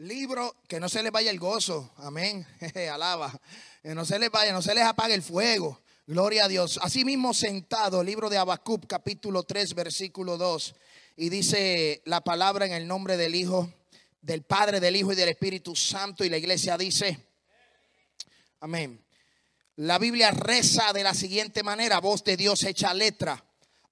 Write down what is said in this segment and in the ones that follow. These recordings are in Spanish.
libro, que no se les vaya el gozo, amén, alaba, que no se les vaya, no se les apague el fuego, gloria a Dios. Asimismo sentado, libro de Habacuc, capítulo 3, versículo 2, y dice la palabra en el nombre del Hijo, del Padre, del Hijo y del Espíritu Santo, y la iglesia dice, amén. La Biblia reza de la siguiente manera, voz de Dios hecha letra,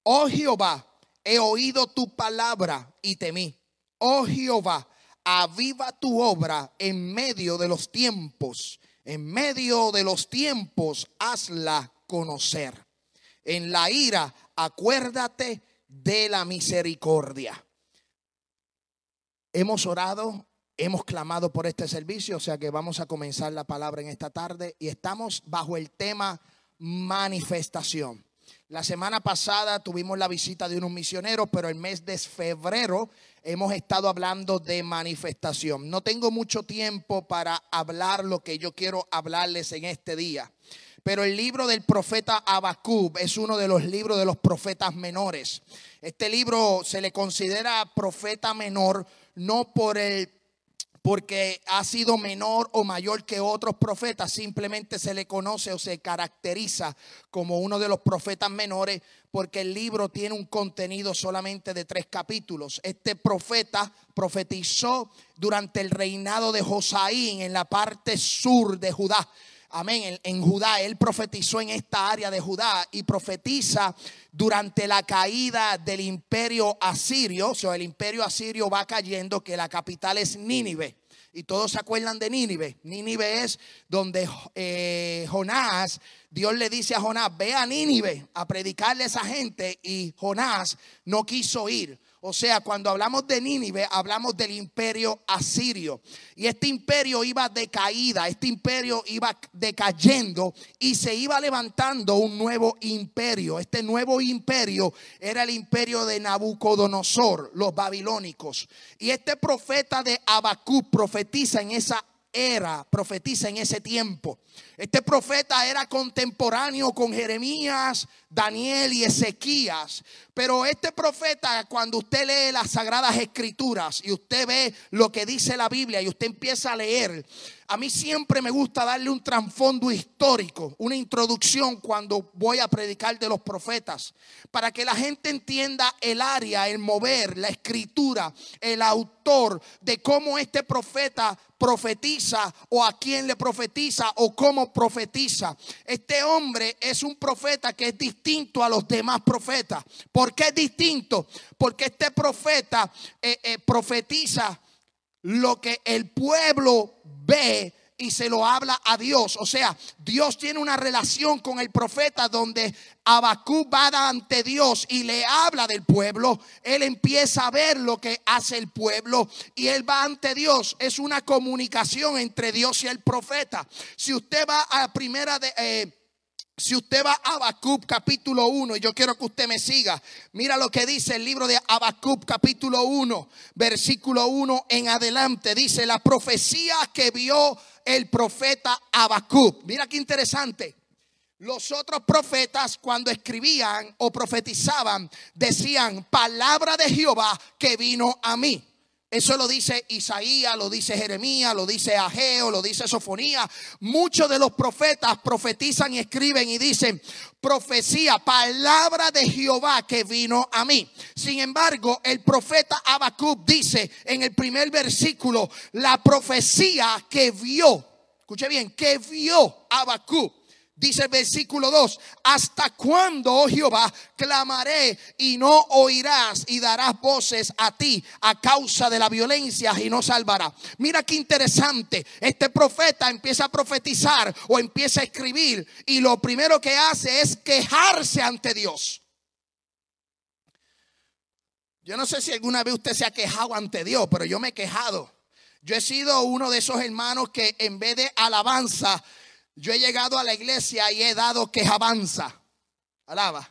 oh Jehová, he oído tu palabra y temí, oh Jehová, aviva tu obra en medio de los tiempos. En medio de los tiempos, hazla conocer. En la ira, acuérdate de la misericordia. Hemos orado, hemos clamado por este servicio, o sea que vamos a comenzar la palabra en esta tarde y estamos bajo el tema manifestación. La semana pasada tuvimos la visita de unos misioneros, pero el mes de febrero hemos estado hablando de manifestación. No tengo mucho tiempo para hablar lo que yo quiero hablarles en este día. Pero el libro del profeta Abacub es uno de los libros de los profetas menores. Este libro se le considera profeta menor no por el porque ha sido menor o mayor que otros profetas, simplemente se le conoce o se caracteriza como uno de los profetas menores porque el libro tiene un contenido solamente de tres capítulos. Este profeta profetizó durante el reinado de Josaín en la parte sur de Judá. Amén. En, Judá, él profetizó en esta área de Judá y profetiza durante la caída del imperio asirio. O sea, el imperio asirio va cayendo, que la capital es Nínive. Y todos se acuerdan de Nínive. Nínive es donde eh, Jonás, Dios le dice a Jonás, ve a Nínive a predicarle a esa gente. Y Jonás no quiso ir. O sea, cuando hablamos de Nínive, hablamos del imperio asirio. Y este imperio iba de caída, este imperio iba decayendo y se iba levantando un nuevo imperio. Este nuevo imperio era el imperio de Nabucodonosor, los babilónicos. Y este profeta de Abacú profetiza en esa era, profetiza en ese tiempo. Este profeta era contemporáneo con Jeremías, Daniel y Ezequías. Pero este profeta, cuando usted lee las sagradas escrituras y usted ve lo que dice la Biblia y usted empieza a leer, a mí siempre me gusta darle un trasfondo histórico, una introducción cuando voy a predicar de los profetas, para que la gente entienda el área, el mover, la escritura, el autor de cómo este profeta profetiza o a quién le profetiza o cómo profetiza. Este hombre es un profeta que es distinto a los demás profetas. ¿Por qué es distinto? Porque este profeta eh, eh, profetiza lo que el pueblo ve y se lo habla a Dios. O sea, Dios tiene una relación con el profeta donde Abacú va ante Dios y le habla del pueblo. Él empieza a ver lo que hace el pueblo y él va ante Dios. Es una comunicación entre Dios y el profeta. Si usted va a primera de... Eh, si usted va a Habacuc capítulo 1, y yo quiero que usted me siga, mira lo que dice el libro de Habacuc capítulo 1, versículo 1 en adelante. Dice la profecía que vio el profeta Habacuc. Mira qué interesante. Los otros profetas cuando escribían o profetizaban decían palabra de Jehová que vino a mí. Eso lo dice Isaías, lo dice Jeremías, lo dice Ageo, lo dice Sofonía. Muchos de los profetas profetizan y escriben y dicen profecía, palabra de Jehová que vino a mí. Sin embargo, el profeta Habacuc dice en el primer versículo la profecía que vio. Escuche bien, que vio Habacuc Dice el versículo 2, ¿hasta cuándo, oh Jehová, clamaré y no oirás y darás voces a ti a causa de la violencia y no salvará? Mira qué interesante, este profeta empieza a profetizar o empieza a escribir y lo primero que hace es quejarse ante Dios. Yo no sé si alguna vez usted se ha quejado ante Dios, pero yo me he quejado. Yo he sido uno de esos hermanos que en vez de alabanza yo he llegado a la iglesia y he dado que avanza. Alaba.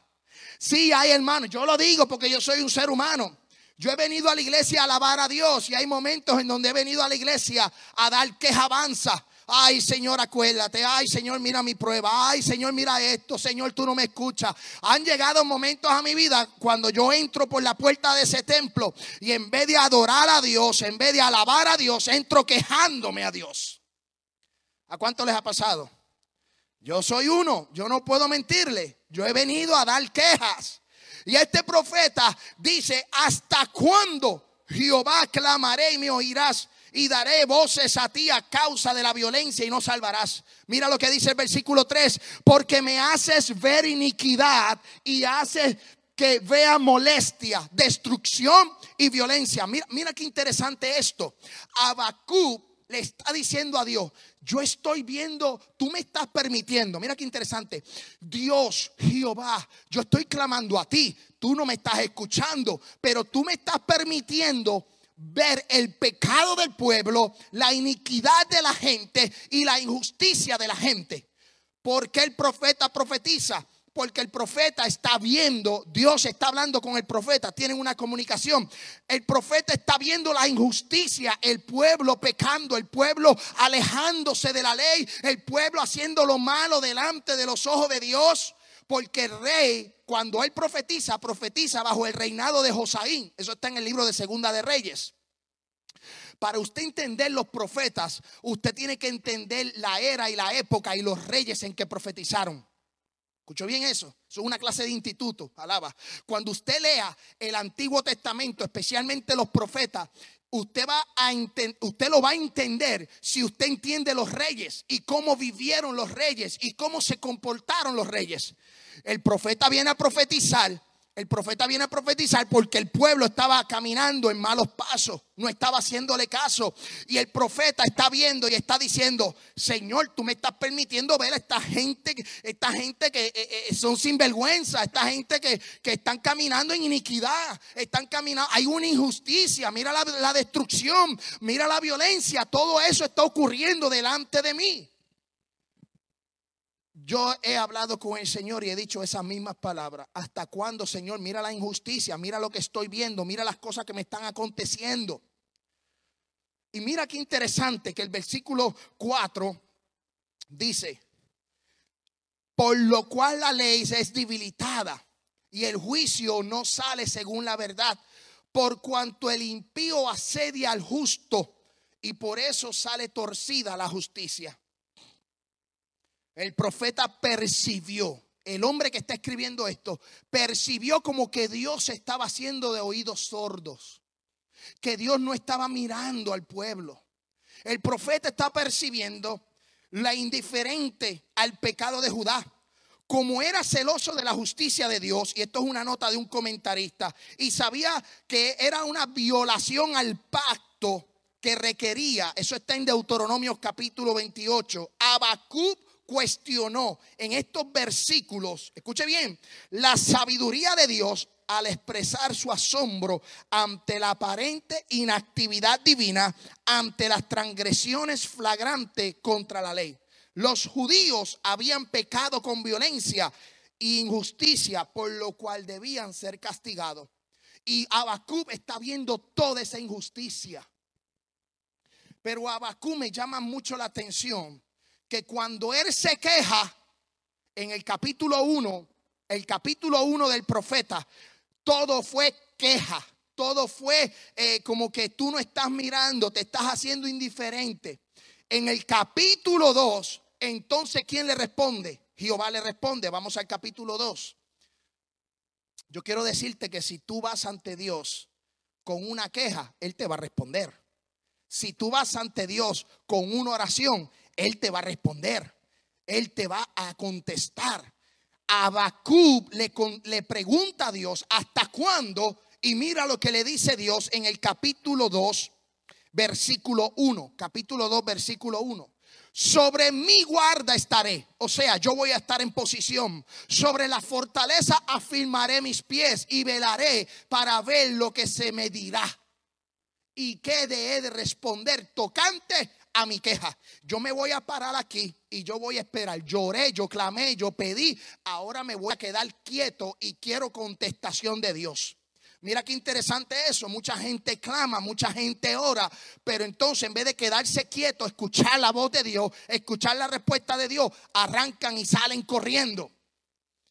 Sí, hay hermanos, yo lo digo porque yo soy un ser humano. Yo he venido a la iglesia a alabar a Dios y hay momentos en donde he venido a la iglesia a dar que avanza. Ay, Señor, acuérdate. Ay, Señor, mira mi prueba. Ay, Señor, mira esto. Señor, tú no me escuchas. Han llegado momentos a mi vida cuando yo entro por la puerta de ese templo y en vez de adorar a Dios, en vez de alabar a Dios, entro quejándome a Dios. ¿A cuánto les ha pasado? Yo soy uno, yo no puedo mentirle. Yo he venido a dar quejas. Y este profeta dice, ¿hasta cuándo Jehová clamaré y me oirás? Y daré voces a ti a causa de la violencia y no salvarás. Mira lo que dice el versículo 3, porque me haces ver iniquidad y haces que vea molestia, destrucción y violencia. Mira, mira qué interesante esto. Abacú le está diciendo a Dios, yo estoy viendo, tú me estás permitiendo, mira qué interesante, Dios, Jehová, yo estoy clamando a ti, tú no me estás escuchando, pero tú me estás permitiendo ver el pecado del pueblo, la iniquidad de la gente y la injusticia de la gente. Porque el profeta profetiza? Porque el profeta está viendo, Dios está hablando con el profeta, tienen una comunicación. El profeta está viendo la injusticia, el pueblo pecando, el pueblo alejándose de la ley, el pueblo haciendo lo malo delante de los ojos de Dios. Porque el rey, cuando él profetiza, profetiza bajo el reinado de Josaín. Eso está en el libro de Segunda de Reyes. Para usted entender los profetas, usted tiene que entender la era y la época y los reyes en que profetizaron. ¿Escuchó bien eso? Eso es una clase de instituto, alaba. Cuando usted lea el Antiguo Testamento, especialmente los profetas, usted va a usted lo va a entender si usted entiende los reyes y cómo vivieron los reyes y cómo se comportaron los reyes. El profeta viene a profetizar el profeta viene a profetizar porque el pueblo estaba caminando en malos pasos, no estaba haciéndole caso. Y el profeta está viendo y está diciendo, Señor, tú me estás permitiendo ver a esta gente, esta gente que eh, eh, son sinvergüenza, esta gente que, están caminando en iniquidad, están caminando, hay una injusticia, mira la destrucción, mira la violencia, todo eso está ocurriendo delante de mí. Yo he hablado con el Señor y he dicho esas mismas palabras. ¿Hasta cuándo, Señor? Mira la injusticia, mira lo que estoy viendo, mira las cosas que me están aconteciendo. Y mira qué interesante que el versículo 4 dice, por lo cual la ley es debilitada y el juicio no sale según la verdad, por cuanto el impío asedia al justo y por eso sale torcida la justicia. El profeta percibió, el hombre que está escribiendo esto, percibió como que Dios estaba haciendo de oídos sordos, que Dios no estaba mirando al pueblo. El profeta está percibiendo la indiferente al pecado de Judá. Como era celoso de la justicia de Dios, y esto es una nota de un comentarista, y sabía que era una violación al pacto que requería, eso está en Deuteronomio capítulo 28, Abacub cuestionó en estos versículos, escuche bien, la sabiduría de Dios al expresar su asombro ante la aparente inactividad divina, ante las transgresiones flagrantes contra la ley. Los judíos habían pecado con violencia e injusticia, por lo cual debían ser castigados. Y Abacub está viendo toda esa injusticia. Pero Abacub me llama mucho la atención que cuando él se queja en el capítulo 1, el capítulo 1 del profeta, todo fue queja, todo fue eh, como que tú no estás mirando, te estás haciendo indiferente. En el capítulo 2, entonces, ¿quién le responde? Jehová le responde. Vamos al capítulo 2. Yo quiero decirte que si tú vas ante Dios con una queja, Él te va a responder. Si tú vas ante Dios con una oración, él te va a responder. Él te va a contestar. Abacub le, le pregunta a Dios, ¿hasta cuándo? Y mira lo que le dice Dios en el capítulo 2, versículo 1. Capítulo 2, versículo 1. Sobre mi guarda estaré. O sea, yo voy a estar en posición. Sobre la fortaleza afirmaré mis pies y velaré para ver lo que se me dirá. Y qué de, de responder tocante a mi queja. Yo me voy a parar aquí y yo voy a esperar. Lloré, yo clamé, yo pedí. Ahora me voy a quedar quieto y quiero contestación de Dios. Mira qué interesante eso. Mucha gente clama, mucha gente ora, pero entonces en vez de quedarse quieto, escuchar la voz de Dios, escuchar la respuesta de Dios, arrancan y salen corriendo.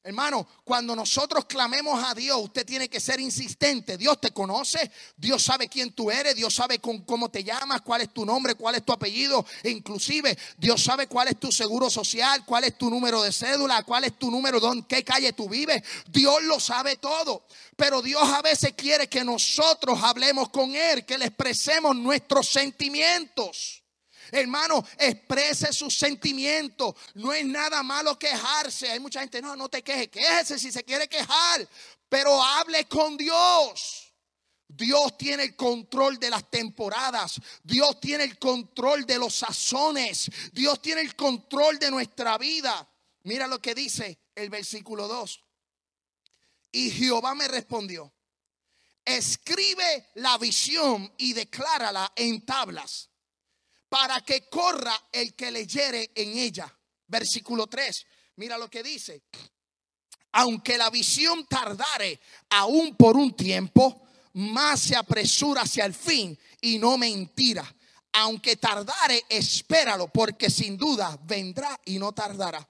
Hermano, cuando nosotros clamemos a Dios, usted tiene que ser insistente. Dios te conoce, Dios sabe quién tú eres, Dios sabe con, cómo te llamas, cuál es tu nombre, cuál es tu apellido. E inclusive, Dios sabe cuál es tu seguro social, cuál es tu número de cédula, cuál es tu número, en qué calle tú vives. Dios lo sabe todo. Pero Dios a veces quiere que nosotros hablemos con Él, que le expresemos nuestros sentimientos. Hermano, exprese sus sentimientos. No es nada malo quejarse. Hay mucha gente, no, no te quejes. Quéjese si se quiere quejar. Pero hable con Dios. Dios tiene el control de las temporadas. Dios tiene el control de los sazones. Dios tiene el control de nuestra vida. Mira lo que dice el versículo 2. Y Jehová me respondió, escribe la visión y declárala en tablas para que corra el que leyere en ella. Versículo 3. Mira lo que dice. Aunque la visión tardare aún por un tiempo, más se apresura hacia el fin y no mentira. Aunque tardare, espéralo, porque sin duda vendrá y no tardará.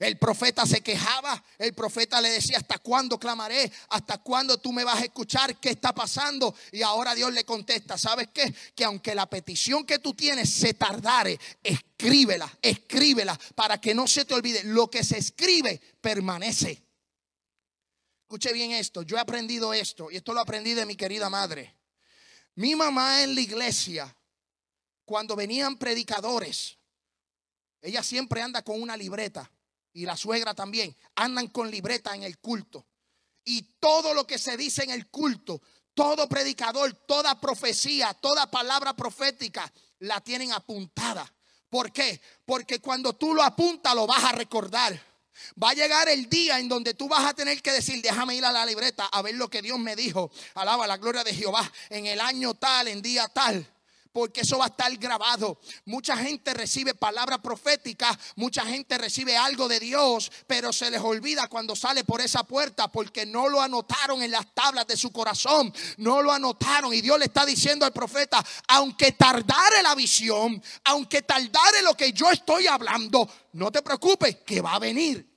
El profeta se quejaba, el profeta le decía, ¿hasta cuándo clamaré? ¿Hasta cuándo tú me vas a escuchar? ¿Qué está pasando? Y ahora Dios le contesta, ¿sabes qué? Que aunque la petición que tú tienes se tardare, escríbela, escríbela para que no se te olvide. Lo que se escribe permanece. Escuche bien esto, yo he aprendido esto y esto lo aprendí de mi querida madre. Mi mamá en la iglesia, cuando venían predicadores, ella siempre anda con una libreta y la suegra también, andan con libreta en el culto. Y todo lo que se dice en el culto, todo predicador, toda profecía, toda palabra profética, la tienen apuntada. ¿Por qué? Porque cuando tú lo apuntas, lo vas a recordar. Va a llegar el día en donde tú vas a tener que decir, déjame ir a la libreta a ver lo que Dios me dijo. Alaba la gloria de Jehová en el año tal, en día tal porque eso va a estar grabado. Mucha gente recibe palabra profética, mucha gente recibe algo de Dios, pero se les olvida cuando sale por esa puerta porque no lo anotaron en las tablas de su corazón, no lo anotaron y Dios le está diciendo al profeta, aunque tardare la visión, aunque tardare lo que yo estoy hablando, no te preocupes, que va a venir.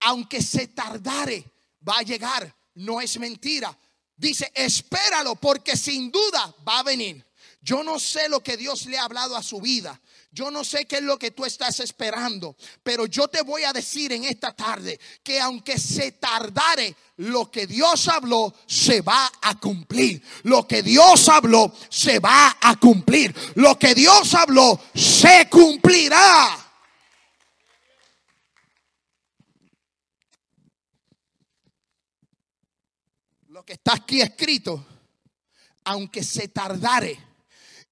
Aunque se tardare, va a llegar, no es mentira Dice, espéralo porque sin duda va a venir. Yo no sé lo que Dios le ha hablado a su vida. Yo no sé qué es lo que tú estás esperando. Pero yo te voy a decir en esta tarde que aunque se tardare, lo que Dios habló se va a cumplir. Lo que Dios habló se va a cumplir. Lo que Dios habló se cumplirá. Que está aquí escrito, aunque se tardare,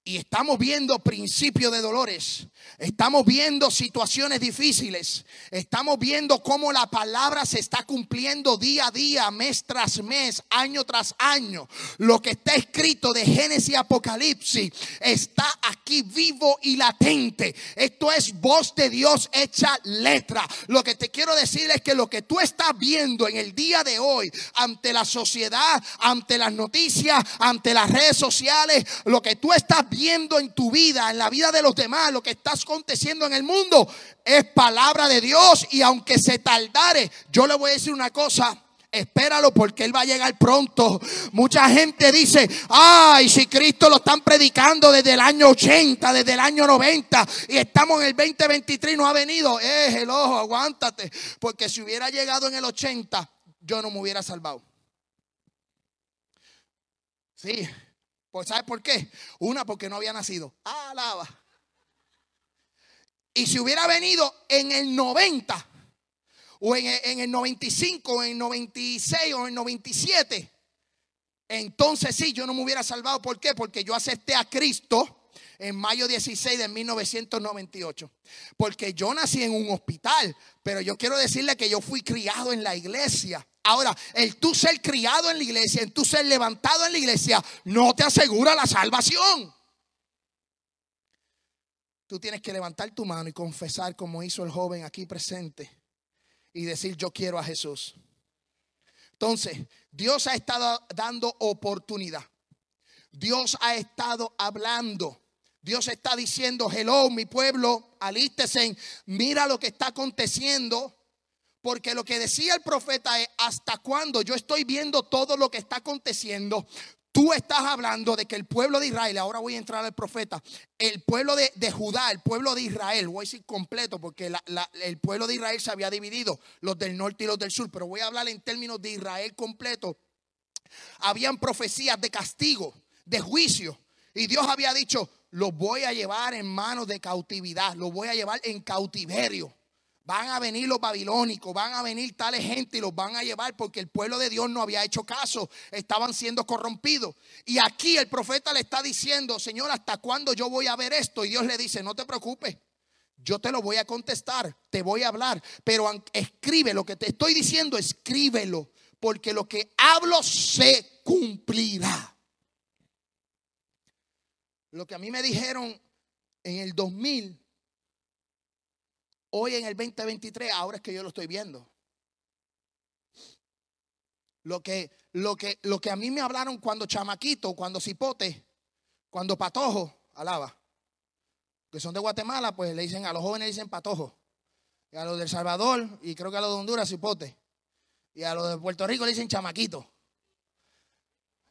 y estamos viendo principios de dolores, estamos viendo situaciones difíciles, estamos viendo cómo la palabra se está cumpliendo día a día, mes tras mes, año tras año. Lo que está escrito de Génesis y Apocalipsis está aquí vivo y latente. Esto es voz de Dios hecha letra. Lo que te quiero decir es que lo que tú estás viendo en el día de hoy ante la sociedad, ante las noticias, ante las redes sociales, lo que tú estás viendo viendo en tu vida, en la vida de los demás, lo que está aconteciendo en el mundo, es palabra de Dios. Y aunque se tardare, yo le voy a decir una cosa. Espéralo porque Él va a llegar pronto. Mucha gente dice, ay, si Cristo lo están predicando desde el año 80, desde el año 90 y estamos en el 2023 y no ha venido. Eh, el ojo, aguántate. Porque si hubiera llegado en el 80, yo no me hubiera salvado. Sí, ¿sabes por qué? Una, porque no había nacido. Alaba. Y si hubiera venido en el 90, o en el, en el 95, o en el 96, o en el 97, entonces sí, yo no me hubiera salvado. ¿Por qué? Porque yo acepté a Cristo en mayo 16 de 1998. Porque yo nací en un hospital, pero yo quiero decirle que yo fui criado en la iglesia. Ahora, el tú ser criado en la iglesia, el tú ser levantado en la iglesia, no te asegura la salvación. Tú tienes que levantar tu mano y confesar como hizo el joven aquí presente. y decir yo quiero a Jesús. Entonces, Dios ha estado dando oportunidad. Dios ha estado hablando. Dios está diciendo, hello, mi pueblo, alístesen, mira lo que está aconteciendo. Porque lo que decía el profeta es, hasta cuando yo estoy viendo todo lo que está aconteciendo, Tú estás hablando de que el pueblo de Israel, ahora voy a entrar al profeta, el pueblo de, Judá, el pueblo de Israel, voy a decir completo porque el pueblo de Israel se había dividido, los del norte y los del sur, pero voy a hablar en términos de Israel completo. Habían profecías de castigo, de juicio, y Dios había dicho, los voy a llevar en manos de cautividad, los voy a llevar en cautiverio. Van a venir los babilónicos, van a venir tales gente y los van a llevar porque el pueblo de Dios no había hecho caso, estaban siendo corrompidos. Y aquí el profeta le está diciendo, Señor, ¿hasta cuándo yo voy a ver esto? Y Dios le dice, no te preocupes, yo te lo voy a contestar, te voy a hablar, pero escribe lo que te estoy diciendo, escríbelo, porque lo que hablo se cumplirá. Lo que a mí me dijeron en el 2000 Hoy en el 2023, ahora es que yo lo estoy viendo. Lo que, lo que, lo que a mí me hablaron cuando chamaquito, cuando cipote, cuando patojo, alaba. Que son de Guatemala, pues le dicen, a los jóvenes le dicen patojo. Y a los de El Salvador, y creo que a los de Honduras, cipote. Y a los de Puerto Rico le dicen chamaquito.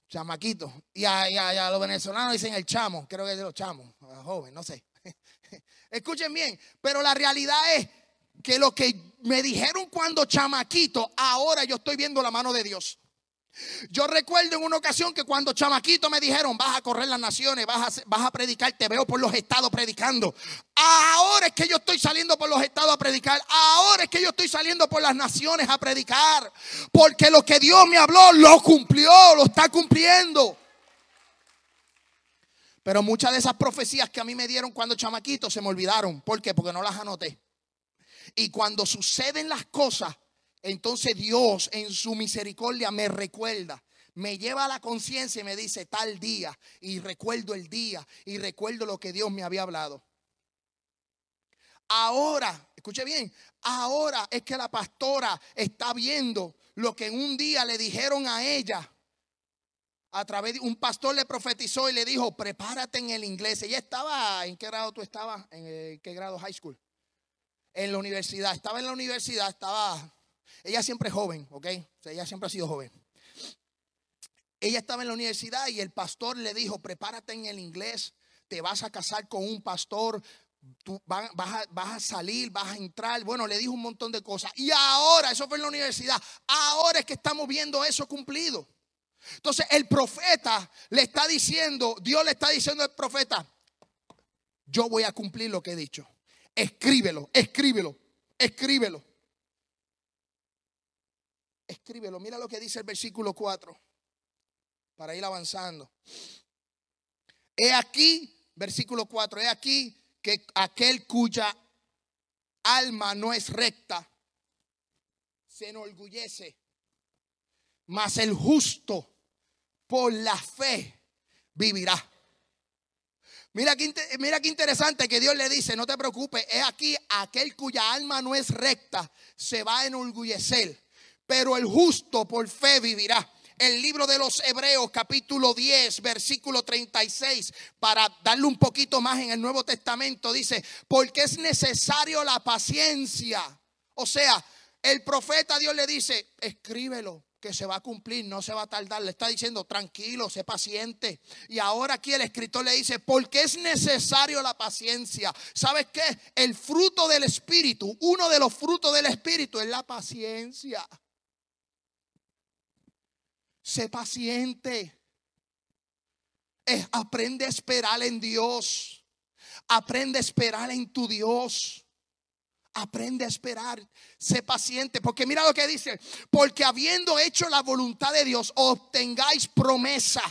Chamaquito. Y a, los venezolanos dicen el chamo, creo que es de los chamos, joven, no sé. Escuchen bien, pero la realidad es que lo que me dijeron cuando chamaquito, ahora yo estoy viendo la mano de Dios. Yo recuerdo en una ocasión que cuando chamaquito me dijeron, vas a correr las naciones, vas a, vas a predicar, te veo por los estados predicando. Ahora es que yo estoy saliendo por los estados a predicar. Ahora es que yo estoy saliendo por las naciones a predicar. Porque lo que Dios me habló, lo cumplió, lo está cumpliendo. Pero muchas de esas profecías que a mí me dieron cuando chamaquito se me olvidaron. ¿Por qué? Porque no las anoté. Y cuando suceden las cosas, entonces Dios en su misericordia me recuerda. Me lleva a la conciencia y me dice tal día. Y recuerdo el día. Y recuerdo lo que Dios me había hablado. Ahora, escuche bien, ahora es que la pastora está viendo lo que en un día le dijeron a ella a través de un pastor le profetizó y le dijo, prepárate en el inglés. Ella estaba, ¿en qué grado tú estabas? ¿En qué grado high school? En la universidad. Estaba en la universidad, estaba, ella siempre joven, ¿ok? ella siempre ha sido joven. Ella estaba en la universidad y el pastor le dijo, prepárate en el inglés, te vas a casar con un pastor, tú vas, a, vas, a, salir, vas a entrar. Bueno, le dijo un montón de cosas. Y ahora, eso fue en la universidad, ahora es que estamos viendo eso cumplido. Entonces el profeta le está diciendo, Dios le está diciendo al profeta, yo voy a cumplir lo que he dicho. Escríbelo, escríbelo, escríbelo. Escríbelo. Mira lo que dice el versículo 4 para ir avanzando. He aquí, versículo 4, he aquí que aquel cuya alma no es recta se enorgullece, mas el justo por la fe vivirá. Mira qué, mira qué interesante que Dios le dice, no te preocupes, es aquí aquel cuya alma no es recta se va a enorgullecer, pero el justo por fe vivirá. El libro de los Hebreos capítulo 10 versículo 36 para darle un poquito más en el Nuevo Testamento dice, porque es necesario la paciencia. O sea, el profeta Dios le dice, escríbelo, que se va a cumplir, no se va a tardar. Le está diciendo, tranquilo, sé paciente. Y ahora aquí el escritor le dice, porque es necesario la paciencia. ¿Sabes qué? El fruto del Espíritu, uno de los frutos del Espíritu es la paciencia. Sé paciente. aprende a esperar en Dios. Aprende a esperar en tu Dios. Aprende a esperar, sé paciente, porque mira lo que dice, porque habiendo hecho la voluntad de Dios, obtengáis promesa.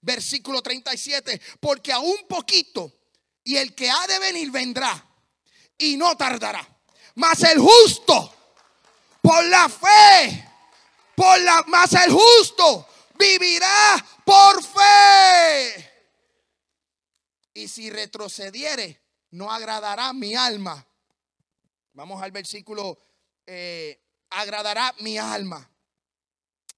Versículo 37, porque a un poquito y el que ha de venir vendrá y no tardará. Mas el justo, por la fe, por la, mas el justo vivirá por fe. Y si retrocediere, no agradará mi alma Vamos al versículo eh, agradará mi alma.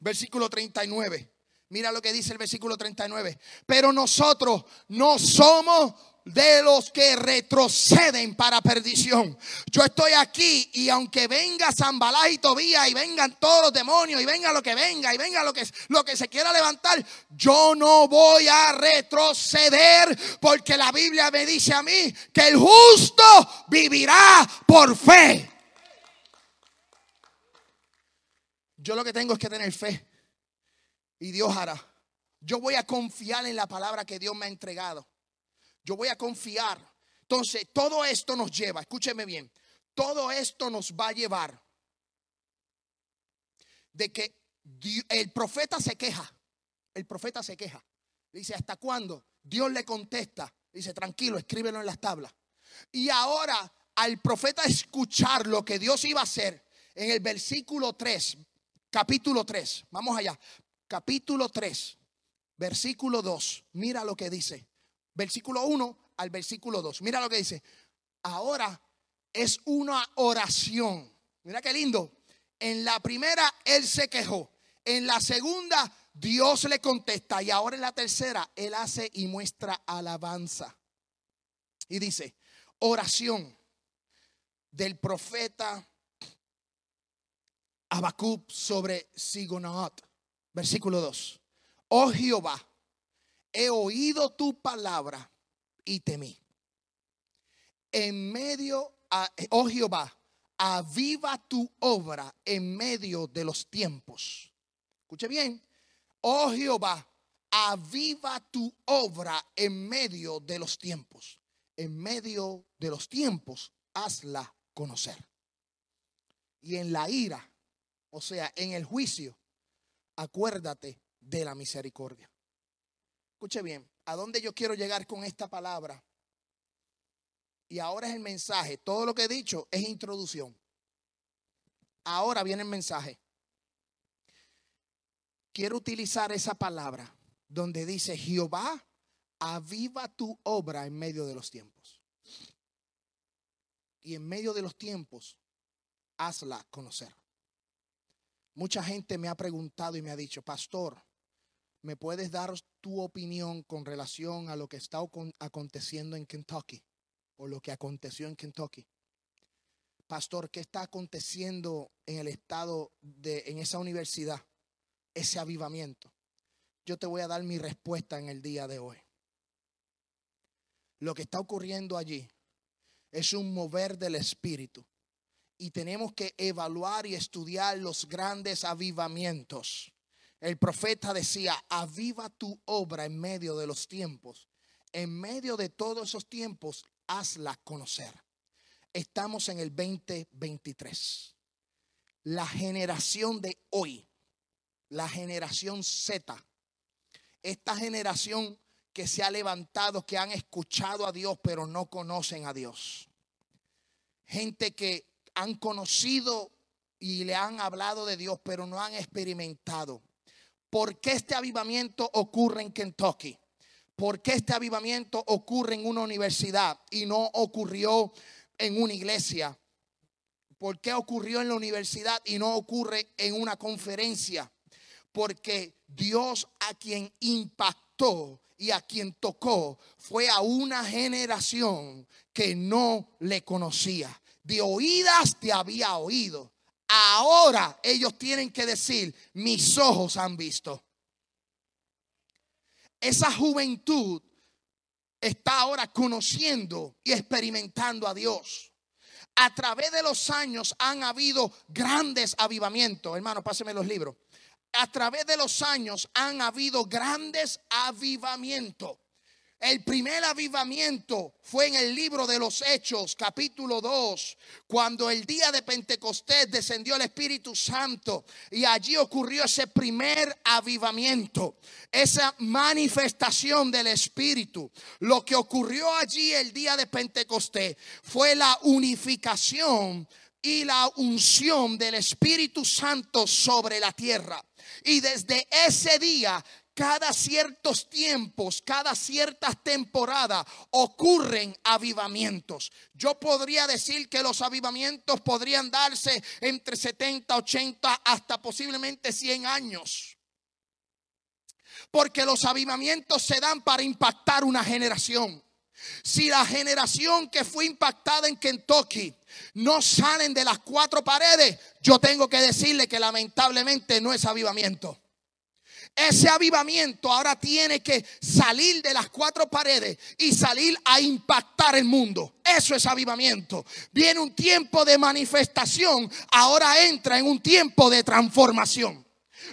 Versículo 39. Mira lo que dice el versículo 39. Pero nosotros no somos de los que retroceden para perdición. Yo estoy aquí y aunque venga Zambalá y Tobía y vengan todos los demonios y venga lo que venga y venga lo que, lo que se quiera levantar, yo no voy a retroceder porque la Biblia me dice a mí que el justo vivirá por fe. Yo lo que tengo es que tener fe y Dios hará. Yo voy a confiar en la palabra que Dios me ha entregado. Yo voy a confiar. Entonces, todo esto nos lleva, escúcheme bien, todo esto nos va a llevar de que el profeta se queja. El profeta se queja. Dice, ¿hasta cuándo? Dios le contesta. Dice, tranquilo, escríbelo en las tablas. Y ahora al profeta escuchar lo que Dios iba a hacer en el versículo 3, capítulo 3, vamos allá, capítulo 3, versículo 2, mira lo que dice versículo 1 al versículo 2. Mira lo que dice. Ahora es una oración. Mira qué lindo. En la primera él se quejó. En la segunda Dios le contesta. Y ahora en la tercera él hace y muestra alabanza. Y dice, oración del profeta Habacuc sobre Sigonaot. Versículo 2. Oh Jehová he oído tu palabra y temí. En medio, oh Jehová, aviva tu obra en medio de los tiempos. Escuche bien, oh Jehová, aviva tu obra en medio de los tiempos. En medio de los tiempos, hazla conocer. Y en la ira, o sea, en el juicio, acuérdate de la misericordia. Escuche bien, ¿a dónde yo quiero llegar con esta palabra? Y ahora es el mensaje. Todo lo que he dicho es introducción. Ahora viene el mensaje. Quiero utilizar esa palabra donde dice, Jehová, aviva tu obra en medio de los tiempos. Y en medio de los tiempos, hazla conocer. Mucha gente me ha preguntado y me ha dicho, pastor, ¿me puedes dar tu opinión con relación a lo que está aconteciendo en Kentucky o lo que aconteció en Kentucky? Pastor, ¿qué está aconteciendo en el estado de en esa universidad? Ese avivamiento. Yo te voy a dar mi respuesta en el día de hoy. Lo que está ocurriendo allí es un mover del espíritu y tenemos que evaluar y estudiar los grandes avivamientos el profeta decía, aviva tu obra en medio de los tiempos. En medio de todos esos tiempos, hazla conocer. Estamos en el 2023. La generación de hoy, la generación Z, esta generación que se ha levantado, que han escuchado a Dios, pero no conocen a Dios. Gente que han conocido y le han hablado de Dios, pero no han experimentado. ¿Por qué este avivamiento ocurre en Kentucky? ¿Por qué este avivamiento ocurre en una universidad y no ocurrió en una iglesia? ¿Por qué ocurrió en la universidad y no ocurre en una conferencia? Porque Dios a quien impactó y a quien tocó fue a una generación que no le conocía. De oídas te había oído, Ahora ellos tienen que decir, mis ojos han visto. Esa juventud está ahora conociendo y experimentando a Dios. A través de los años han habido grandes avivamientos. Hermano, páseme los libros. A través de los años han habido grandes avivamientos. El primer avivamiento fue en el libro de los Hechos, capítulo 2, cuando el día de Pentecostés descendió el Espíritu Santo y allí ocurrió ese primer avivamiento, esa manifestación del Espíritu. Lo que ocurrió allí el día de Pentecostés fue la unificación y la unción del Espíritu Santo sobre la tierra. Y desde ese día cada ciertos tiempos, cada ciertas temporadas ocurren avivamientos. Yo podría decir que los avivamientos podrían darse entre 70, 80 hasta posiblemente 100 años. Porque los avivamientos se dan para impactar una generación. Si la generación que fue impactada en Kentucky no salen de las cuatro paredes, yo tengo que decirle que lamentablemente no es avivamiento. Ese avivamiento ahora tiene que salir de las cuatro paredes y salir a impactar el mundo. Eso es avivamiento. Viene un tiempo de manifestación, ahora entra en un tiempo de transformación.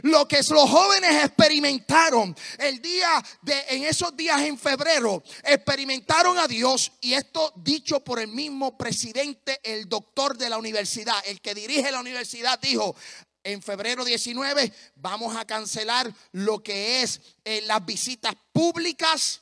Lo que los jóvenes experimentaron el día de en esos días en febrero, experimentaron a Dios y esto dicho por el mismo presidente, el doctor de la universidad, el que dirige la universidad dijo, en febrero 19 vamos a cancelar lo que es eh, las visitas públicas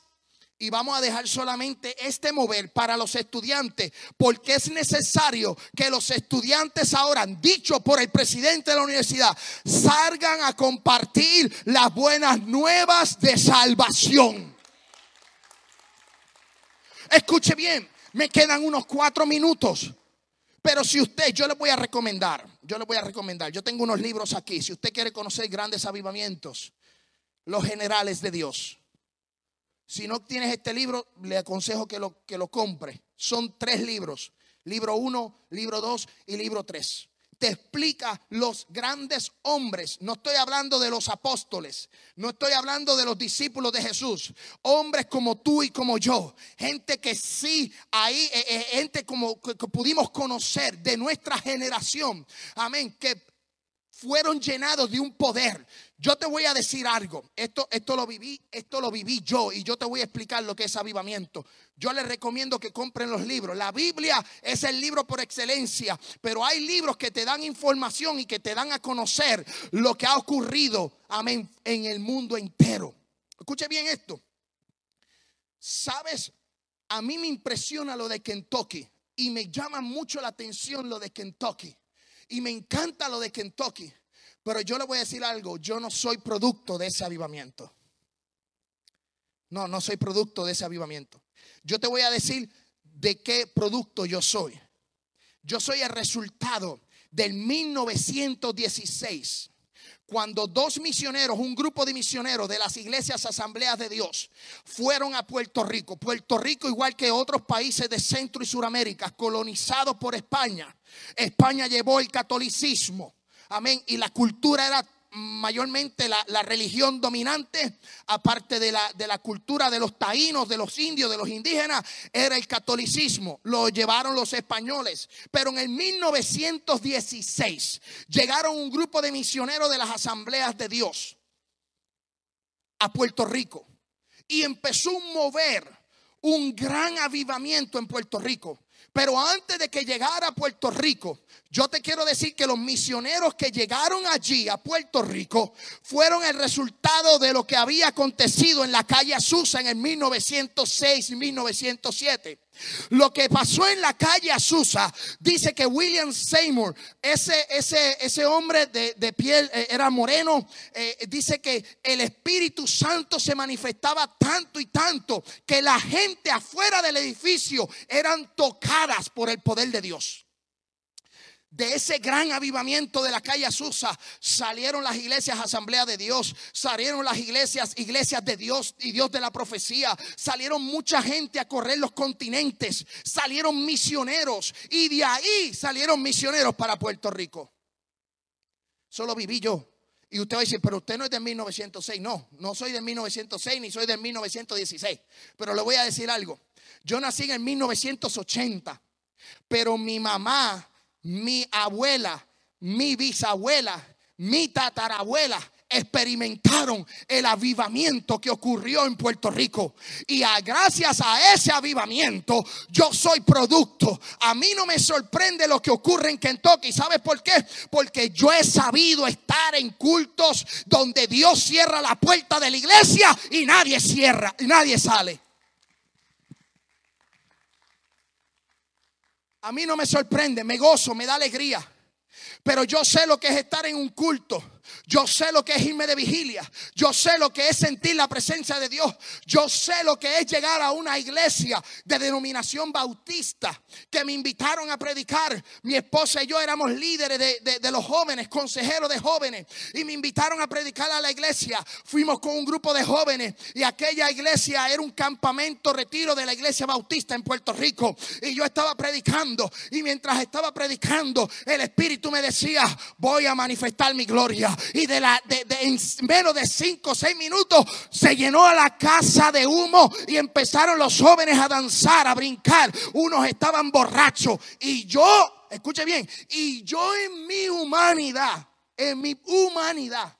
y vamos a dejar solamente este mover para los estudiantes, porque es necesario que los estudiantes ahora, dicho por el presidente de la universidad, salgan a compartir las buenas nuevas de salvación. Escuche bien, me quedan unos cuatro minutos. Pero si usted, yo le voy a recomendar, yo le voy a recomendar, yo tengo unos libros aquí, si usted quiere conocer grandes avivamientos, los generales de Dios. Si no tienes este libro, le aconsejo que lo, que lo compre. Son tres libros. Libro 1, libro 2 y libro 3. Te explica los grandes hombres. No estoy hablando de los apóstoles. No estoy hablando de los discípulos de Jesús. Hombres como tú y como yo. Gente que sí, ahí, eh, eh, gente como que pudimos conocer de nuestra generación. Amén. Que fueron llenados de un poder. Yo te voy a decir algo. Esto, esto lo viví, esto lo viví yo y yo te voy a explicar lo que es avivamiento. Yo les recomiendo que compren los libros. La Biblia es el libro por excelencia, pero hay libros que te dan información y que te dan a conocer lo que ha ocurrido, en el mundo entero. Escuche bien esto. Sabes, a mí me impresiona lo de Kentucky y me llama mucho la atención lo de Kentucky. Y me encanta lo de Kentucky. Pero yo le voy a decir algo, yo no soy producto de ese avivamiento. No, no soy producto de ese avivamiento. Yo te voy a decir de qué producto yo soy. Yo soy el resultado del 1916 cuando dos misioneros, un grupo de misioneros de las iglesias asambleas de Dios, fueron a Puerto Rico. Puerto Rico, igual que otros países de Centro y Suramérica, colonizados por España. España llevó el catolicismo. Amén. Y la cultura era mayormente la, religión dominante, aparte de la, de la cultura de los taínos, de los indios, de los indígenas, era el catolicismo. Lo llevaron los españoles. Pero en el 1916 llegaron un grupo de misioneros de las asambleas de Dios a Puerto Rico y empezó a mover un gran avivamiento en Puerto Rico. Pero antes de que llegara a Puerto Rico, yo te quiero decir que los misioneros que llegaron allí a Puerto Rico fueron el resultado de lo que había acontecido en la calle Azusa en el 1906 y 1907. Lo que pasó en la calle Azusa, dice que William Seymour, ese, ese, ese hombre de, piel eh, era moreno, eh, dice que el Espíritu Santo se manifestaba tanto y tanto que la gente afuera del edificio eran tocadas por el poder de Dios de ese gran avivamiento de la calle Azusa salieron las iglesias Asamblea de Dios, salieron las iglesias, iglesias de Dios y Dios de la profecía, salieron mucha gente a correr los continentes, salieron misioneros y de ahí salieron misioneros para Puerto Rico. Solo viví yo. Y usted va a decir, pero usted no es de 1906. No, no soy de 1906 ni soy de 1916. Pero le voy a decir algo. Yo nací en 1980, pero mi mamá mi abuela, mi bisabuela, mi tatarabuela experimentaron el avivamiento que ocurrió en Puerto Rico. Y gracias a ese avivamiento yo soy producto. A mí no me sorprende lo que ocurre en Kentucky. ¿Sabes por qué? Porque yo he sabido estar en cultos donde Dios cierra la puerta de la iglesia y nadie cierra, y nadie sale. A mí no me sorprende, me gozo, me da alegría. Pero yo sé lo que es estar en un culto Yo sé lo que es irme de vigilia. Yo sé lo que es sentir la presencia de Dios. Yo sé lo que es llegar a una iglesia de denominación bautista que me invitaron a predicar. Mi esposa y yo éramos líderes de, los jóvenes, consejeros de jóvenes. Y me invitaron a predicar a la iglesia. Fuimos con un grupo de jóvenes y aquella iglesia era un campamento retiro de la iglesia bautista en Puerto Rico. Y yo estaba predicando. Y mientras estaba predicando, el Espíritu me decía, voy a manifestar mi gloria y de, la, de, en menos de cinco o seis minutos se llenó a la casa de humo y empezaron los jóvenes a danzar, a brincar. Unos estaban borrachos y yo, escuche bien, y yo en mi humanidad, en mi humanidad,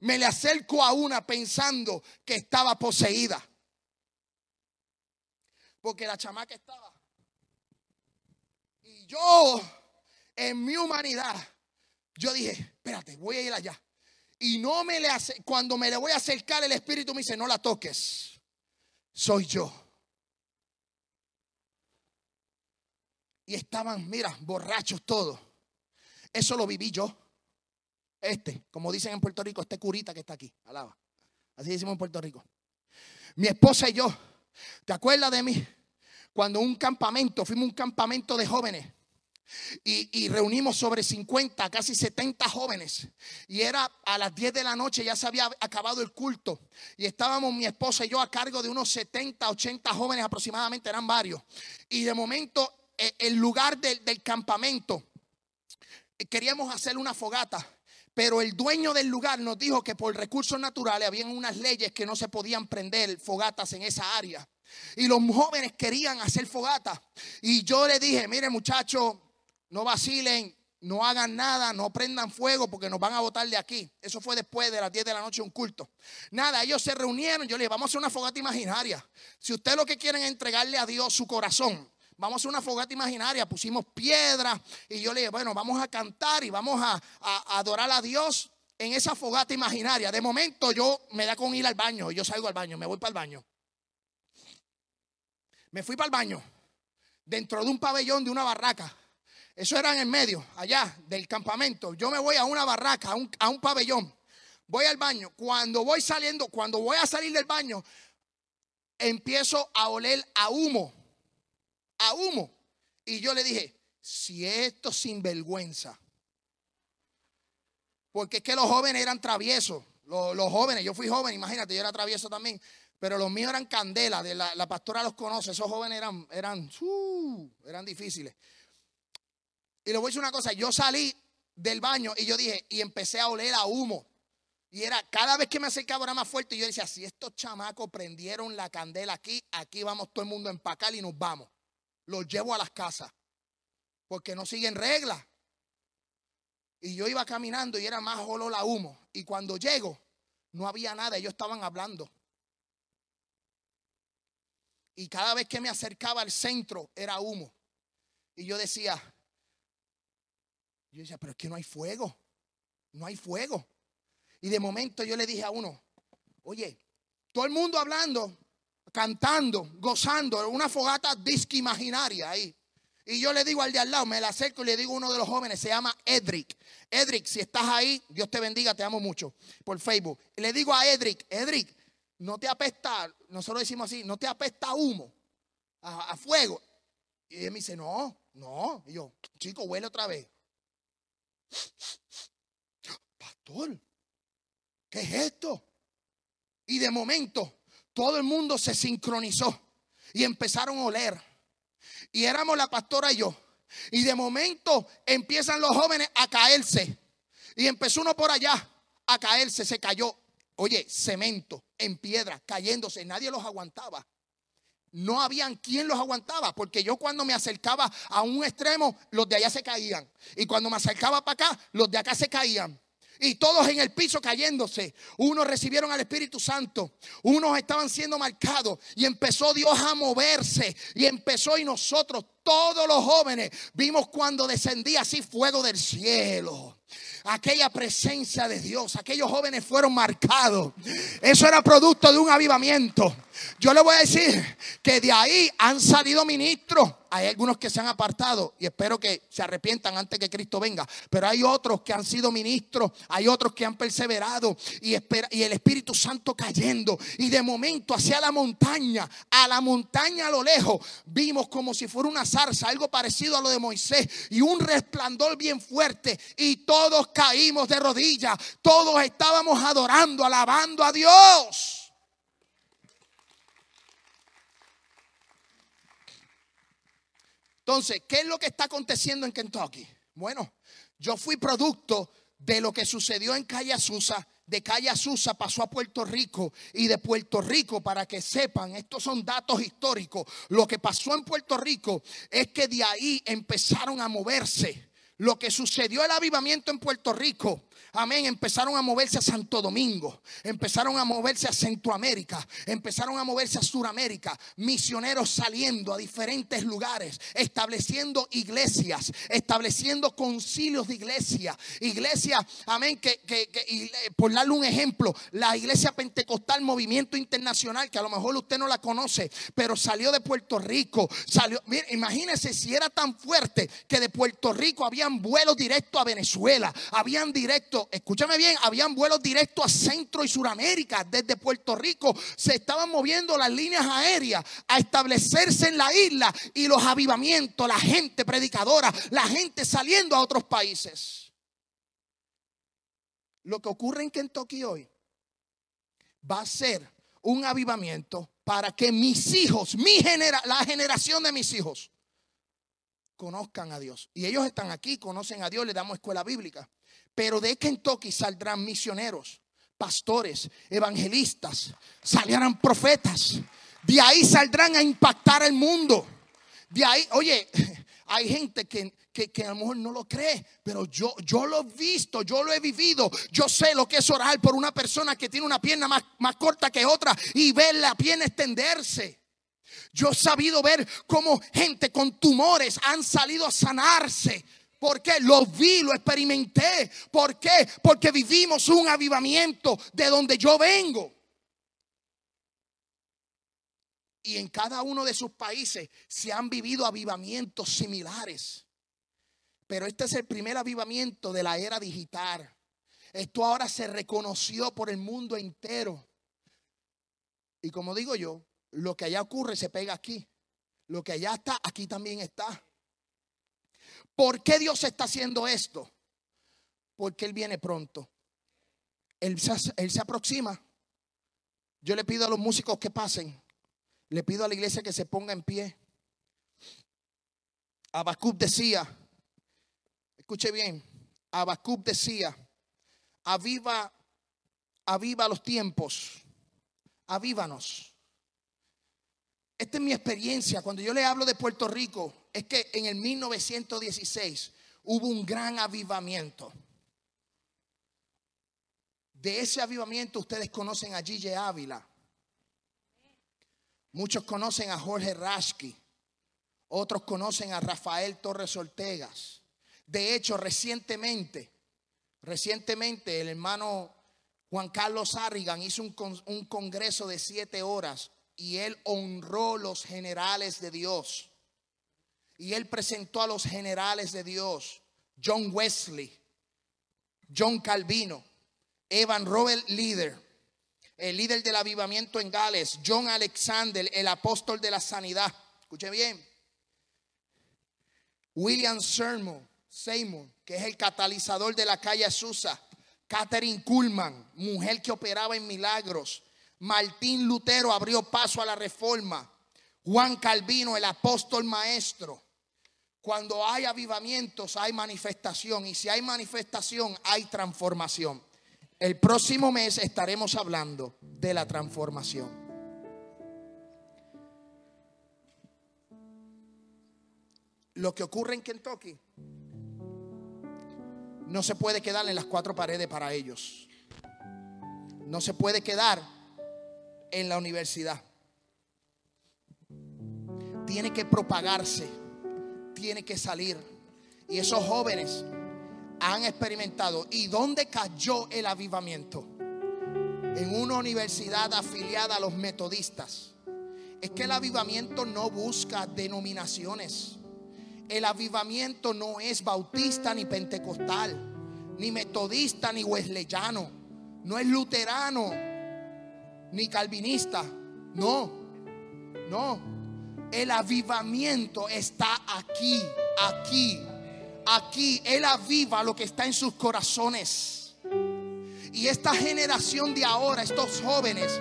me le acerco a una pensando que estaba poseída. Porque la chamaca estaba. Y yo, en mi humanidad, yo dije, espérate, voy a ir allá. Y no me le hace, cuando me le voy a acercar, el Espíritu me dice, no la toques. Soy yo. Y estaban, mira, borrachos todos. Eso lo viví yo. Este, como dicen en Puerto Rico, este curita que está aquí. Alaba. Así decimos en Puerto Rico. Mi esposa y yo, ¿te acuerdas de mí? Cuando un campamento, fuimos un campamento de jóvenes y, reunimos sobre 50, casi 70 jóvenes. Y era a las 10 de la noche, ya se había acabado el culto. Y estábamos mi esposa y yo a cargo de unos 70, 80 jóvenes aproximadamente, eran varios. Y de momento, e, el lugar del, del campamento, eh, queríamos hacer una fogata. Pero el dueño del lugar nos dijo que por recursos naturales habían unas leyes que no se podían prender fogatas en esa área. Y los jóvenes querían hacer fogata. Y yo le dije, mire muchachos, no vacilen, no hagan nada, no prendan fuego porque nos van a botar de aquí. Eso fue después de las 10 de la noche un culto. Nada, ellos se reunieron, yo les dije, vamos a hacer una fogata imaginaria. Si usted lo que quieren es entregarle a Dios su corazón, vamos a hacer una fogata imaginaria, pusimos piedra y yo le dije, bueno, vamos a cantar y vamos a, a adorar a Dios en esa fogata imaginaria. De momento yo me da con ir al baño, yo salgo al baño, me voy para el baño. Me fui para el baño, dentro de un pabellón de una barraca. Eso era en el medio, allá del campamento. Yo me voy a una barraca, a un, pabellón. Voy al baño. Cuando voy saliendo, cuando voy a salir del baño, empiezo a oler a humo. A humo. Y yo le dije, si esto sin vergüenza. Porque es que los jóvenes eran traviesos. Los, jóvenes, yo fui joven, imagínate, yo era travieso también. Pero los míos eran candela, de la, pastora los conoce, esos jóvenes eran, eran, uh, eran difíciles. Y le voy a decir una cosa, yo salí del baño y yo dije, y empecé a oler a humo. Y era, cada vez que me acercaba era más fuerte. Y yo decía, si estos chamacos prendieron la candela aquí, aquí vamos todo el mundo a empacar y nos vamos. Los llevo a las casas. Porque no siguen reglas. Y yo iba caminando y era más olor a humo. Y cuando llego, no había nada. Ellos estaban hablando. Y cada vez que me acercaba al centro era humo. Y yo decía, yo decía, pero es que no hay fuego. No hay fuego. Y de momento yo le dije a uno, oye, todo el mundo hablando, cantando, gozando, una fogata disque imaginaria ahí. Y yo le digo al de al lado, me la acerco y le digo a uno de los jóvenes, se llama Edric. Edric, si estás ahí, Dios te bendiga, te amo mucho por Facebook. Y le digo a Edric, Edric, no te apesta, nosotros decimos así, no te apesta humo, a, a fuego. Y él me dice, no, no. Y yo, chico, huele otra vez. Pastor, ¿qué es esto? Y de momento todo el mundo se sincronizó y empezaron a oler. Y éramos la pastora y yo. Y de momento empiezan los jóvenes a caerse. Y empezó uno por allá a caerse, se cayó. Oye, cemento en piedra, cayéndose, nadie los aguantaba no habían quien los aguantaba, porque yo cuando me acercaba a un extremo, los de allá se caían. Y cuando me acercaba para acá, los de acá se caían. Y todos en el piso cayéndose. Unos recibieron al Espíritu Santo. Unos estaban siendo marcados. Y empezó Dios a moverse. Y empezó y nosotros, todos los jóvenes, vimos cuando descendía así fuego del cielo aquella presencia de Dios. Aquellos jóvenes fueron marcados. Eso era producto de un avivamiento. Yo le voy a decir que de ahí han salido ministros. Hay algunos que se han apartado y espero que se arrepientan antes que Cristo venga. Pero hay otros que han sido ministros, hay otros que han perseverado y, y el Espíritu Santo cayendo. Y de momento hacia la montaña, a la montaña a lo lejos, vimos como si fuera una zarza, algo parecido a lo de Moisés y un resplandor bien fuerte. Y todos caímos de rodillas, todos estábamos adorando, alabando a Dios. Entonces, ¿qué es lo que está aconteciendo en Kentucky? Bueno, yo fui producto de lo que sucedió en Calle Azusa. De Calle Azusa pasó a Puerto Rico y de Puerto Rico, para que sepan, estos son datos históricos. Lo que pasó en Puerto Rico es que de ahí empezaron a moverse. Lo que sucedió el avivamiento en Puerto Rico amén, empezaron a moverse a Santo Domingo, empezaron a moverse a Centroamérica, empezaron a moverse a Suramérica, misioneros saliendo a diferentes lugares, estableciendo iglesias, estableciendo concilios de iglesia, iglesia, amén, que, eh, por darle un ejemplo, la iglesia pentecostal Movimiento Internacional, que a lo mejor usted no la conoce, pero salió de Puerto Rico, salió, mire, imagínese si era tan fuerte que de Puerto Rico vuelos directos a Venezuela, habían directos escúchame bien, habían vuelos directos a Centro y Suramérica. Desde Puerto Rico se estaban moviendo las líneas aéreas a establecerse en la isla y los avivamientos, la gente predicadora, la gente saliendo a otros países. Lo que ocurre en Kentucky hoy va a ser un avivamiento para que mis hijos, mi genera, la generación de mis hijos, conozcan a Dios. Y ellos están aquí, conocen a Dios, le damos escuela bíblica. Pero de Kentucky saldrán misioneros, pastores, evangelistas, salirán profetas. De ahí saldrán a impactar el mundo. De ahí, oye, hay gente que, que, a lo mejor no lo cree, pero yo, yo lo he visto, yo lo he vivido. Yo sé lo que es orar por una persona que tiene una pierna más, más corta que otra y ver la pierna extenderse. Yo he sabido ver cómo gente con tumores han salido a sanarse ¿Por qué? Lo vi, lo experimenté. ¿Por qué? Porque vivimos un avivamiento de donde yo vengo. Y en cada uno de sus países se han vivido avivamientos similares. Pero este es el primer avivamiento de la era digital. Esto ahora se reconoció por el mundo entero. Y como digo yo, lo que allá ocurre se pega aquí. Lo que allá está, aquí también está. ¿Por qué Dios está haciendo esto? Porque Él viene pronto. Él se, aproxima. Yo le pido a los músicos que pasen. Le pido a la iglesia que se ponga en pie. Abacub decía, escuche bien, Abacub decía, aviva, aviva los tiempos, avívanos. Esta es mi experiencia. Cuando yo le hablo de Puerto Rico, es que en el 1916 hubo un gran avivamiento. De ese avivamiento ustedes conocen a Gille Ávila. Muchos conocen a Jorge Rashki. Otros conocen a Rafael Torres Ortegas. De hecho, recientemente, recientemente el hermano Juan Carlos Arrigan hizo un congreso de siete horas y él honró los generales de Dios y él presentó a los generales de Dios, John Wesley, John Calvino, Evan Robert Leader, el líder del avivamiento en Gales, John Alexander, el apóstol de la sanidad. Escuche bien. William Seymour, Seymour, que es el catalizador de la calle Azusa. Catherine Kuhlman, mujer que operaba en milagros. Martín Lutero abrió paso a la reforma. Juan Calvino, el apóstol maestro. Cuando hay avivamientos hay manifestación y si hay manifestación hay transformación. El próximo mes estaremos hablando de la transformación. Lo que ocurre en Kentucky no se puede quedar en las cuatro paredes para ellos. No se puede quedar en la universidad. Tiene que propagarse tiene que salir. Y esos jóvenes han experimentado. ¿Y dónde cayó el avivamiento? En una universidad afiliada a los metodistas. es que el avivamiento no busca denominaciones. El avivamiento no es bautista ni pentecostal, ni metodista ni wesleyano, no es luterano ni calvinista. No, no. El avivamiento está aquí, aquí, aquí. Él aviva lo que está en sus corazones. Y esta generación de ahora, estos jóvenes,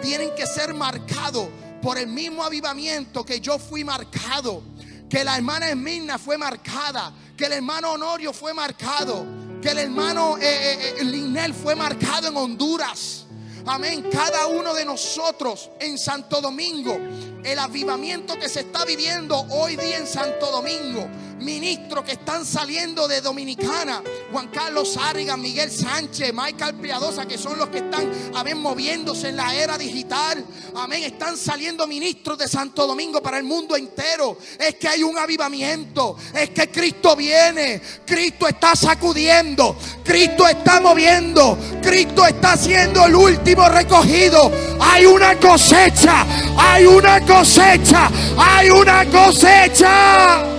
tienen que ser marcados por el mismo avivamiento que yo fui marcado. Que la hermana Esmirna fue marcada. Que el hermano Honorio fue marcado. Que el hermano eh, eh, eh, Linel fue marcado en Honduras. Amén. Cada uno de nosotros en Santo Domingo el avivamiento que se está viviendo hoy día en Santo Domingo. Ministros que están saliendo de Dominicana, Juan Carlos Árriga, Miguel Sánchez, Michael Piadosa, que son los que están, amén, moviéndose en la era digital. Amén, están saliendo ministros de Santo Domingo para el mundo entero. Es que hay un avivamiento, es que Cristo viene, Cristo está sacudiendo, Cristo está moviendo, Cristo está haciendo el último recogido. Hay una cosecha, hay una cosecha, hay una cosecha.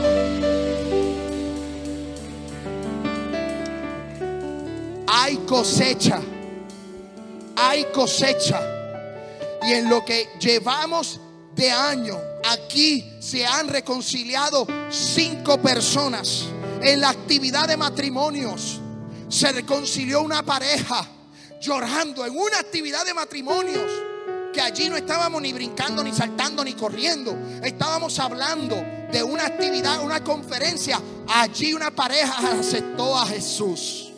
Hay cosecha, hay cosecha. Y en lo que llevamos de año, aquí se han reconciliado cinco personas. En la actividad de matrimonios se reconcilió una pareja llorando en una actividad de matrimonios que allí no estábamos ni brincando, ni saltando, ni corriendo. Estábamos hablando de una actividad, una conferencia. Allí una pareja aceptó a Jesús.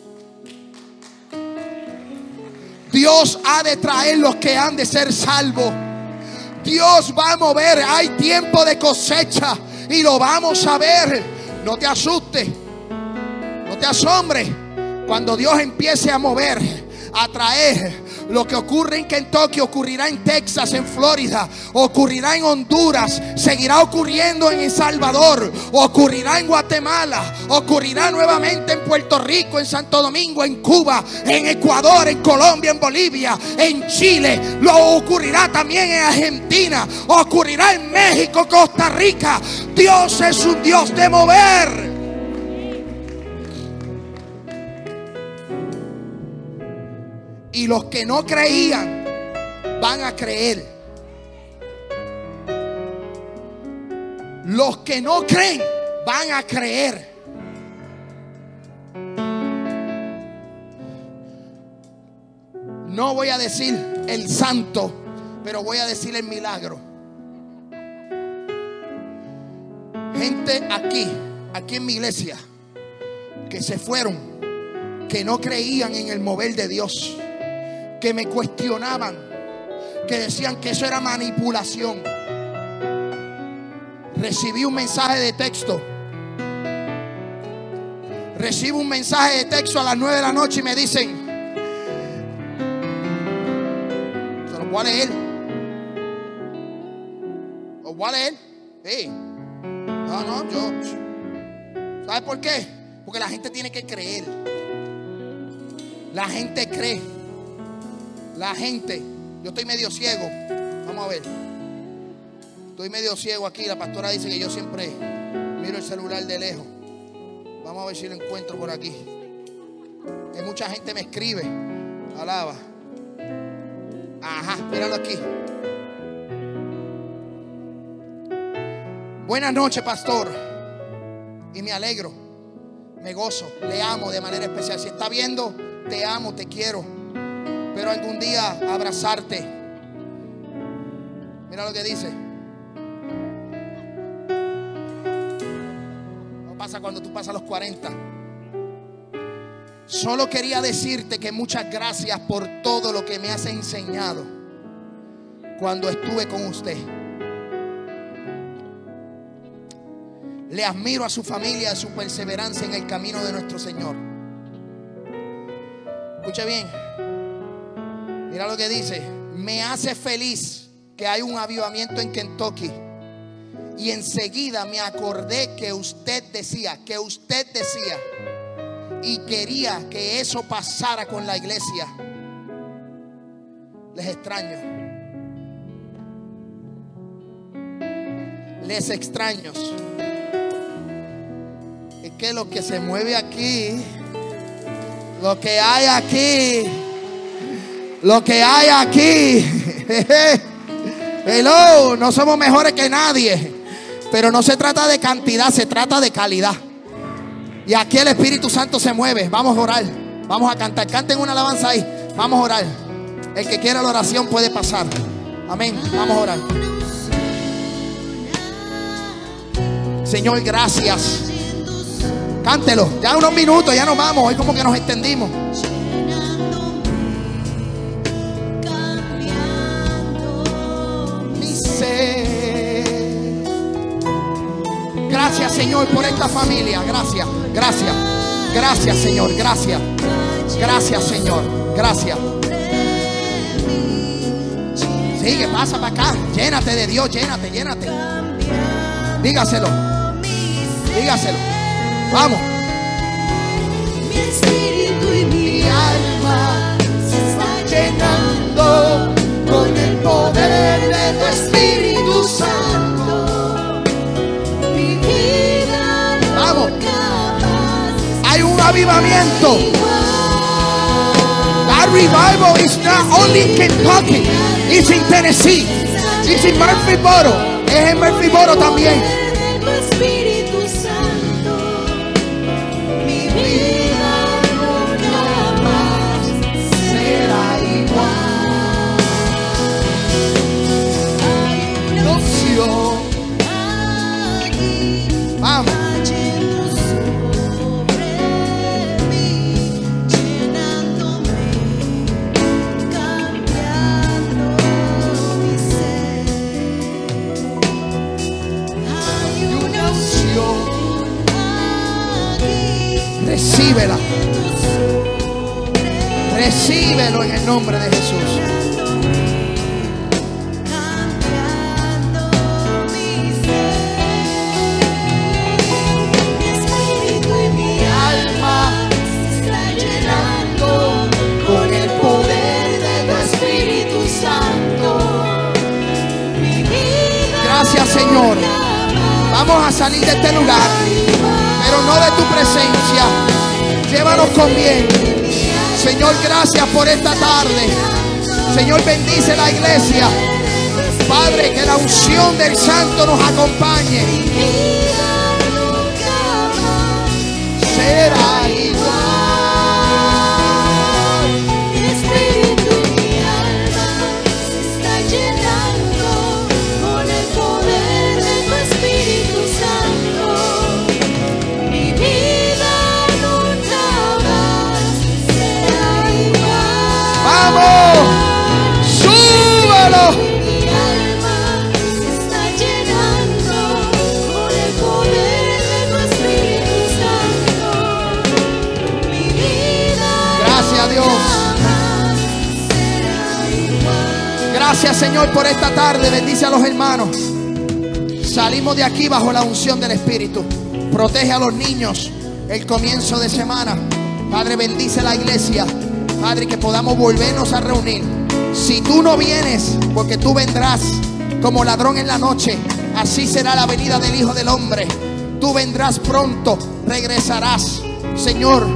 Dios ha de traer los que han de ser salvos. Dios va a mover. Hay tiempo de cosecha y lo vamos a ver. No te asustes. No te asombres. Cuando Dios empiece a mover, a traer lo que ocurre en Kentucky ocurrirá en Texas, en Florida, ocurrirá en Honduras, seguirá ocurriendo en El Salvador, ocurrirá en Guatemala, ocurrirá nuevamente en Puerto Rico, en Santo Domingo, en Cuba, en Ecuador, en Colombia, en Bolivia, en Chile, lo ocurrirá también en Argentina, ocurrirá en México, Costa Rica. Dios es un Dios de mover. Y los que no creían van a creer. Los que no creen van a creer. No voy a decir el santo, pero voy a decir el milagro. Gente aquí, aquí en mi iglesia, que se fueron, que no creían en el mover de Dios que me cuestionaban, que decían que eso era manipulación. Recibí un mensaje de texto. Recibo un mensaje de texto a las 9 de la noche y me dicen, se lo voy a leer. ¿Lo voy a leer? Sí. No, no, yo. ¿Sabe por qué? Porque la gente tiene que creer. La gente cree. La gente, yo estoy medio ciego. Vamos a ver. Estoy medio ciego aquí. La pastora dice que yo siempre miro el celular de lejos. Vamos a ver si lo encuentro por aquí. Hay mucha gente me escribe. Alaba. Ajá, míralo aquí. Buenas noches, pastor. Y me alegro, me gozo, le amo de manera especial. Si está viendo, te amo, te quiero pero algún día abrazarte. Mira lo que dice. No pasa cuando tú pasas los 40. Solo quería decirte que muchas gracias por todo lo que me has enseñado cuando estuve con usted. Le admiro a su familia, a su perseverancia en el camino de nuestro Señor. Escucha bien. Mira lo que dice. Me hace feliz que hay un avivamiento en Kentucky. Y enseguida me acordé que usted decía, que usted decía, y quería que eso pasara con la iglesia. Les extraño. les extraños. Es que lo que se mueve aquí, lo que hay aquí, lo que hay aquí, hello, no somos mejores que nadie, pero no se trata de cantidad, se trata de calidad. Y aquí el Espíritu Santo se mueve. Vamos a orar, vamos a cantar. Canten una alabanza ahí. Vamos a orar. El que quiera la oración puede pasar. Amén. Vamos a orar. Señor, gracias. Cántelo. Ya unos minutos, ya nos vamos. Hoy como que nos extendimos. Gracias, Señor, por esta familia. Gracias, gracias. Gracias, Señor. Gracias. Gracias, Señor. Gracias. Sigue, pasa para acá. Llénate de Dios, llénate, llénate. Dígaselo. Dígaselo. Vamos. Mi espíritu y mi alma se están llenando con el poder de tu Espíritu Santo. Avivamiento. That revival is not only in Kentucky, it's in Tennessee, it's in Murphyboro, es en Murphyboro también. Del Santo nos acompañe. Señor, por esta tarde. Bendice a los hermanos. Salimos de aquí bajo la unción del Espíritu. Protege a los niños el comienzo de semana. Padre, bendice la iglesia. Padre, que podamos volvernos a reunir. Si tú no vienes, porque tú vendrás como ladrón en la noche, así será la venida del Hijo del Hombre. Tú vendrás pronto, regresarás. Señor,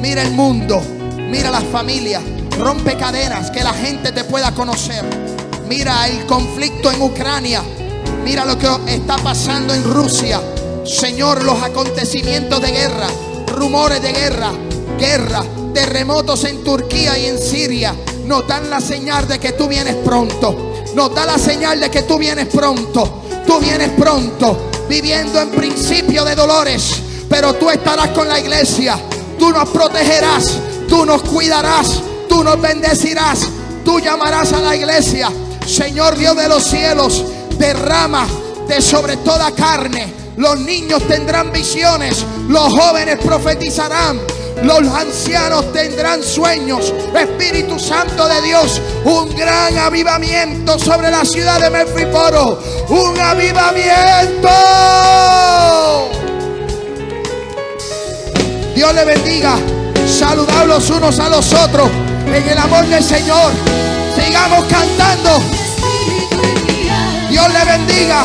mira el mundo, mira las familias, rompe cadenas, que la gente te pueda conocer. Mira el conflicto en Ucrania, mira lo que está pasando en Rusia. Señor, los acontecimientos de guerra, rumores de guerra, guerra, terremotos en Turquía y en Siria, nos dan la señal de que tú vienes pronto. Nos da la señal de que tú vienes pronto. Tú vienes pronto, viviendo en principio de dolores, pero tú estarás con la iglesia. Tú nos protegerás, tú nos cuidarás, tú nos bendecirás, tú llamarás a la iglesia. Señor Dios de los cielos, derrama de sobre toda carne. Los niños tendrán visiones, los jóvenes profetizarán, los ancianos tendrán sueños. Espíritu Santo de Dios, un gran avivamiento sobre la ciudad de Mefriporo. Un avivamiento. Dios le bendiga. Saludad los unos a los otros en el amor del Señor. Sigamos cantando. Dios le bendiga.